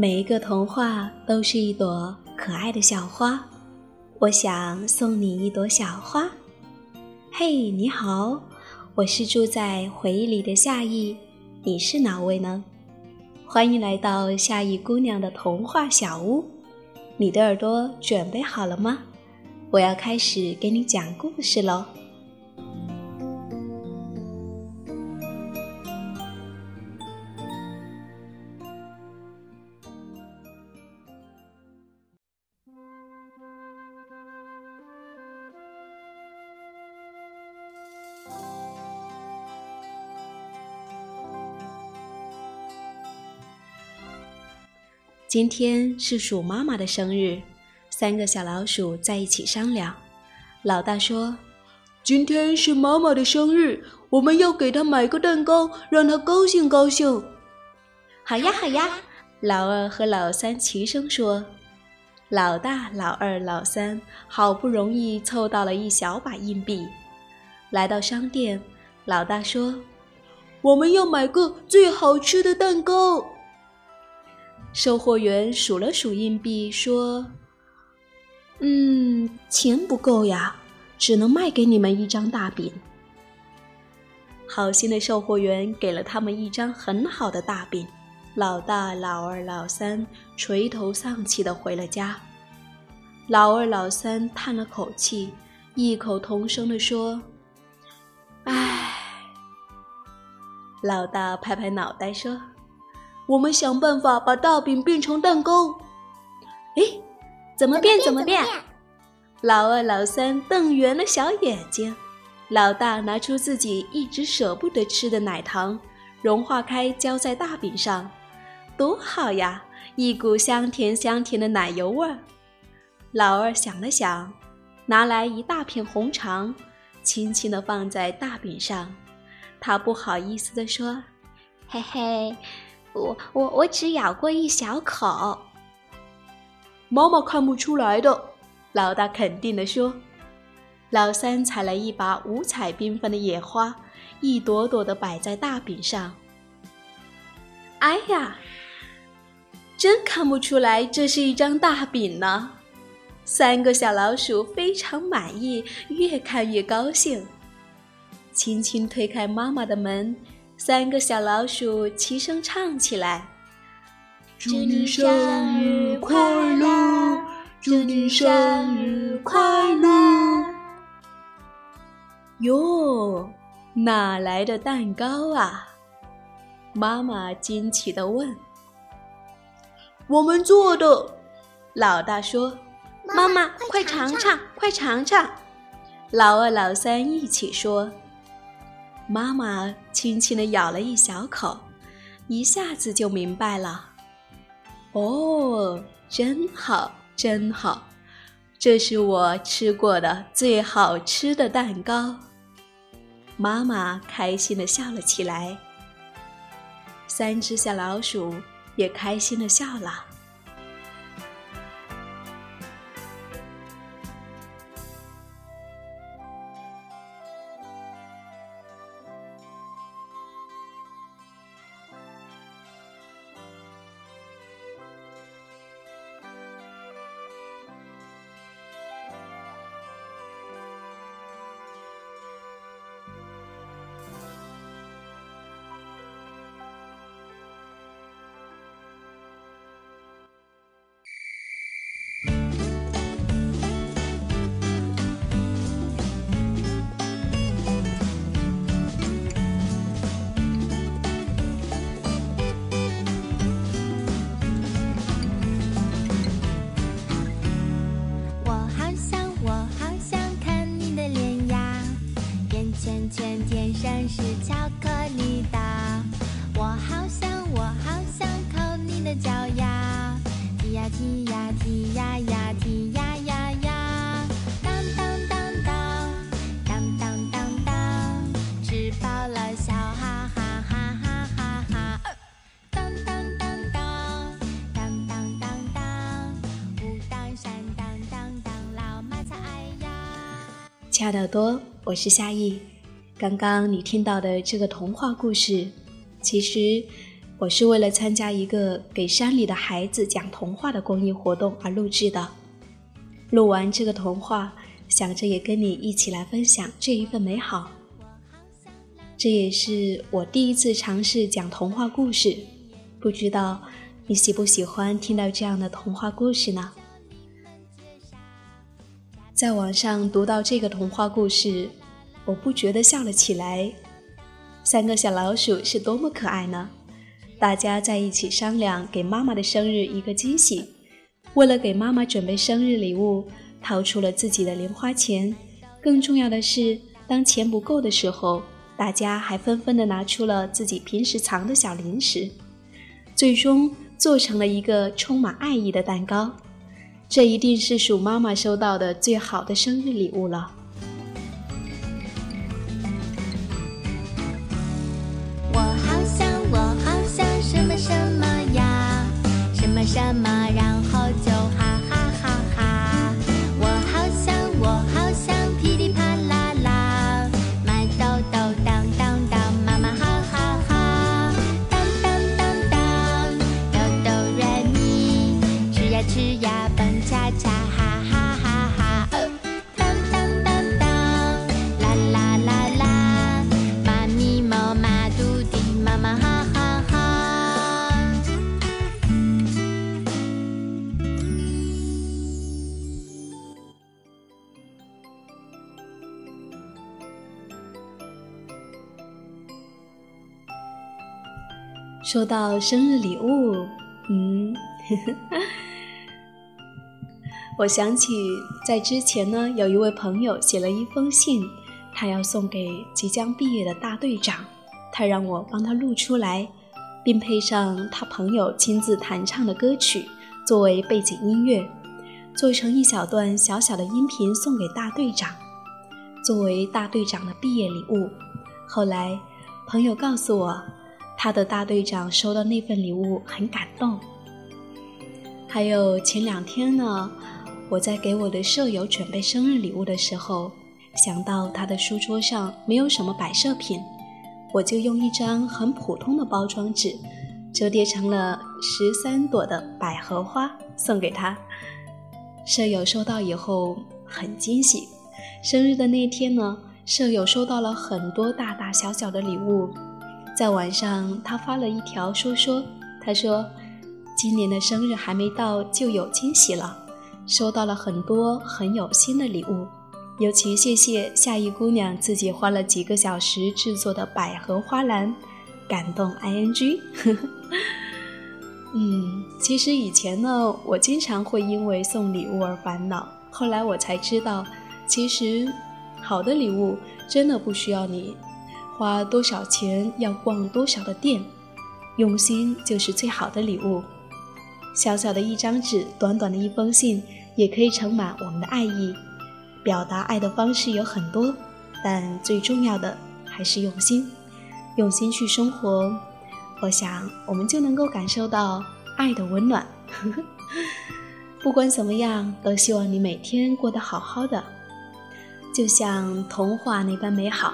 每一个童话都是一朵可爱的小花，我想送你一朵小花。嘿，你好，我是住在回忆里的夏意，你是哪位呢？欢迎来到夏意姑娘的童话小屋，你的耳朵准备好了吗？我要开始给你讲故事喽。今天是鼠妈妈的生日，三个小老鼠在一起商量。老大说：“今天是妈妈的生日，我们要给她买个蛋糕，让她高兴高兴。”好呀，好呀！老二和老三齐声说。老大、老二、老三好不容易凑到了一小把硬币，来到商店。老大说：“我们要买个最好吃的蛋糕。”售货员数了数硬币，说：“嗯，钱不够呀，只能卖给你们一张大饼。”好心的售货员给了他们一张很好的大饼。老大、老二、老三垂头丧气的回了家。老二、老三叹了口气，异口同声的说：“唉。”老大拍拍脑袋说。我们想办法把大饼变成蛋糕。哎，怎么变？怎么变？老二、老三瞪圆了小眼睛。老大拿出自己一直舍不得吃的奶糖，融化开浇在大饼上，多好呀！一股香甜香甜的奶油味儿。老二想了想，拿来一大片红肠，轻轻地放在大饼上。他不好意思地说：“嘿嘿。”我我我只咬过一小口，妈妈看不出来的。老大肯定的说。老三采来一把五彩缤纷的野花，一朵朵的摆在大饼上。哎呀，真看不出来这是一张大饼呢！三个小老鼠非常满意，越看越高兴，轻轻推开妈妈的门。三个小老鼠齐声唱起来：“祝你生日快乐，祝你生日快乐。”哟，哪来的蛋糕啊？妈妈惊奇的问。“我们做的。”老大说。“妈妈，快尝尝，快尝尝！”老二、老三一起说。妈妈轻轻地咬了一小口，一下子就明白了。哦，真好，真好，这是我吃过的最好吃的蛋糕。妈妈开心地笑了起来，三只小老鼠也开心地笑了。亲爱的耳朵，我是夏意。刚刚你听到的这个童话故事，其实我是为了参加一个给山里的孩子讲童话的公益活动而录制的。录完这个童话，想着也跟你一起来分享这一份美好。这也是我第一次尝试讲童话故事，不知道你喜不喜欢听到这样的童话故事呢？在网上读到这个童话故事，我不觉得笑了起来。三个小老鼠是多么可爱呢？大家在一起商量给妈妈的生日一个惊喜，为了给妈妈准备生日礼物，掏出了自己的零花钱。更重要的是，当钱不够的时候。大家还纷纷的拿出了自己平时藏的小零食，最终做成了一个充满爱意的蛋糕。这一定是鼠妈妈收到的最好的生日礼物了。什么，然后说到生日礼物，嗯，我想起在之前呢，有一位朋友写了一封信，他要送给即将毕业的大队长，他让我帮他录出来，并配上他朋友亲自弹唱的歌曲作为背景音乐，做成一小段小小的音频送给大队长，作为大队长的毕业礼物。后来，朋友告诉我。他的大队长收到那份礼物很感动。还有前两天呢，我在给我的舍友准备生日礼物的时候，想到他的书桌上没有什么摆设品，我就用一张很普通的包装纸折叠成了十三朵的百合花送给他。舍友收到以后很惊喜。生日的那天呢，舍友收到了很多大大小小的礼物。在晚上，他发了一条说说，他说：“今年的生日还没到就有惊喜了，收到了很多很有心的礼物，尤其谢谢夏意姑娘自己花了几个小时制作的百合花篮，感动 ing。嗯，其实以前呢，我经常会因为送礼物而烦恼，后来我才知道，其实好的礼物真的不需要你。花多少钱，要逛多少的店，用心就是最好的礼物。小小的一张纸，短短的一封信，也可以盛满我们的爱意。表达爱的方式有很多，但最重要的还是用心。用心去生活，我想我们就能够感受到爱的温暖。不管怎么样，都希望你每天过得好好的，就像童话那般美好。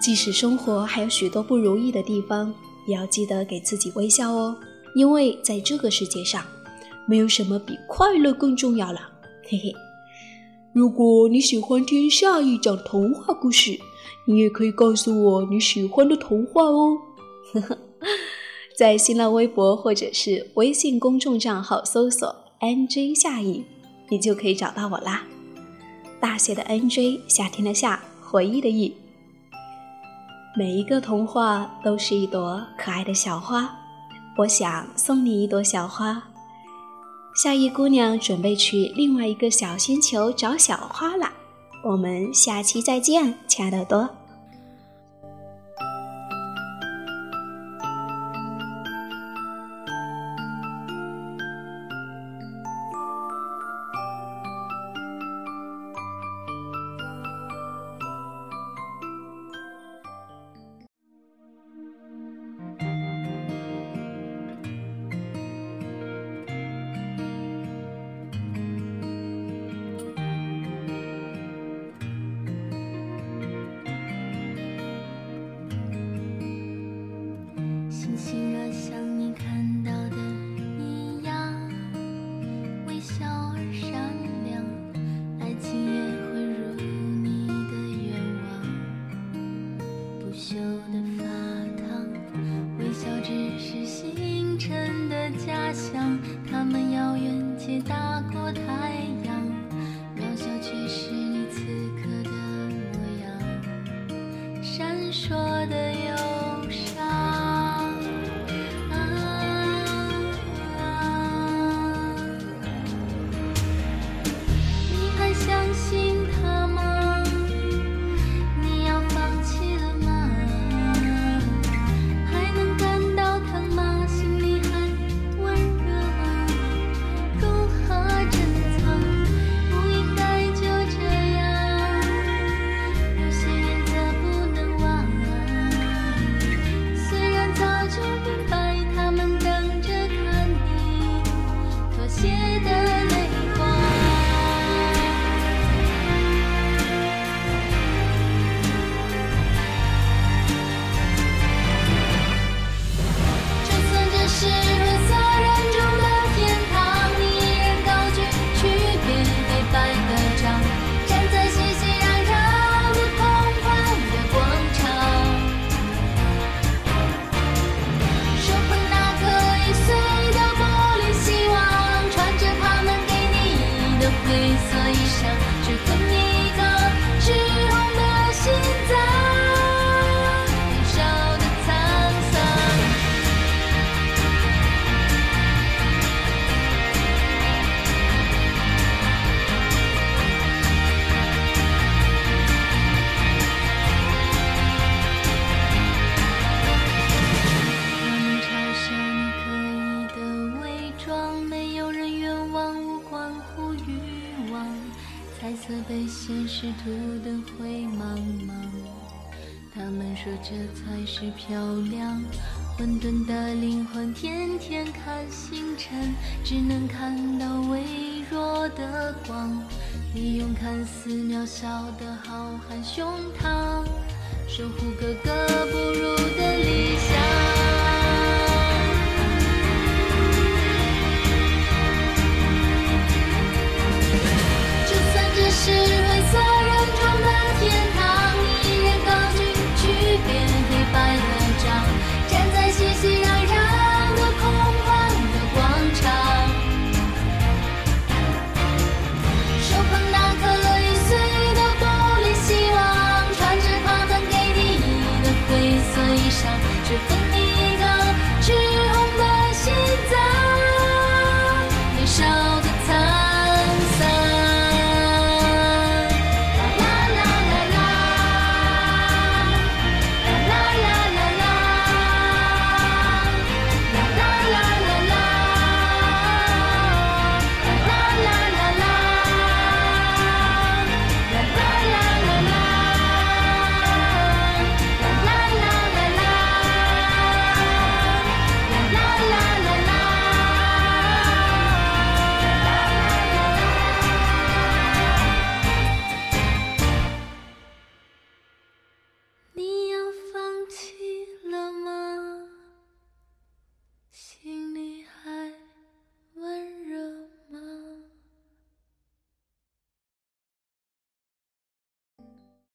即使生活还有许多不如意的地方，也要记得给自己微笑哦，因为在这个世界上，没有什么比快乐更重要了。嘿嘿，如果你喜欢听下一讲童话故事，你也可以告诉我你喜欢的童话哦。呵呵，在新浪微博或者是微信公众账号搜索 “nj 夏意”，你就可以找到我啦。大写的 NJ，夏天的夏，回忆的忆。每一个童话都是一朵可爱的小花，我想送你一朵小花。夏意姑娘准备去另外一个小星球找小花了，我们下期再见，亲爱的多闪烁的忧伤。他们说这才是漂亮混沌的灵魂天天看星辰只能看到微弱的光。你用看似渺小的浩瀚胸膛守护格格不入的理想。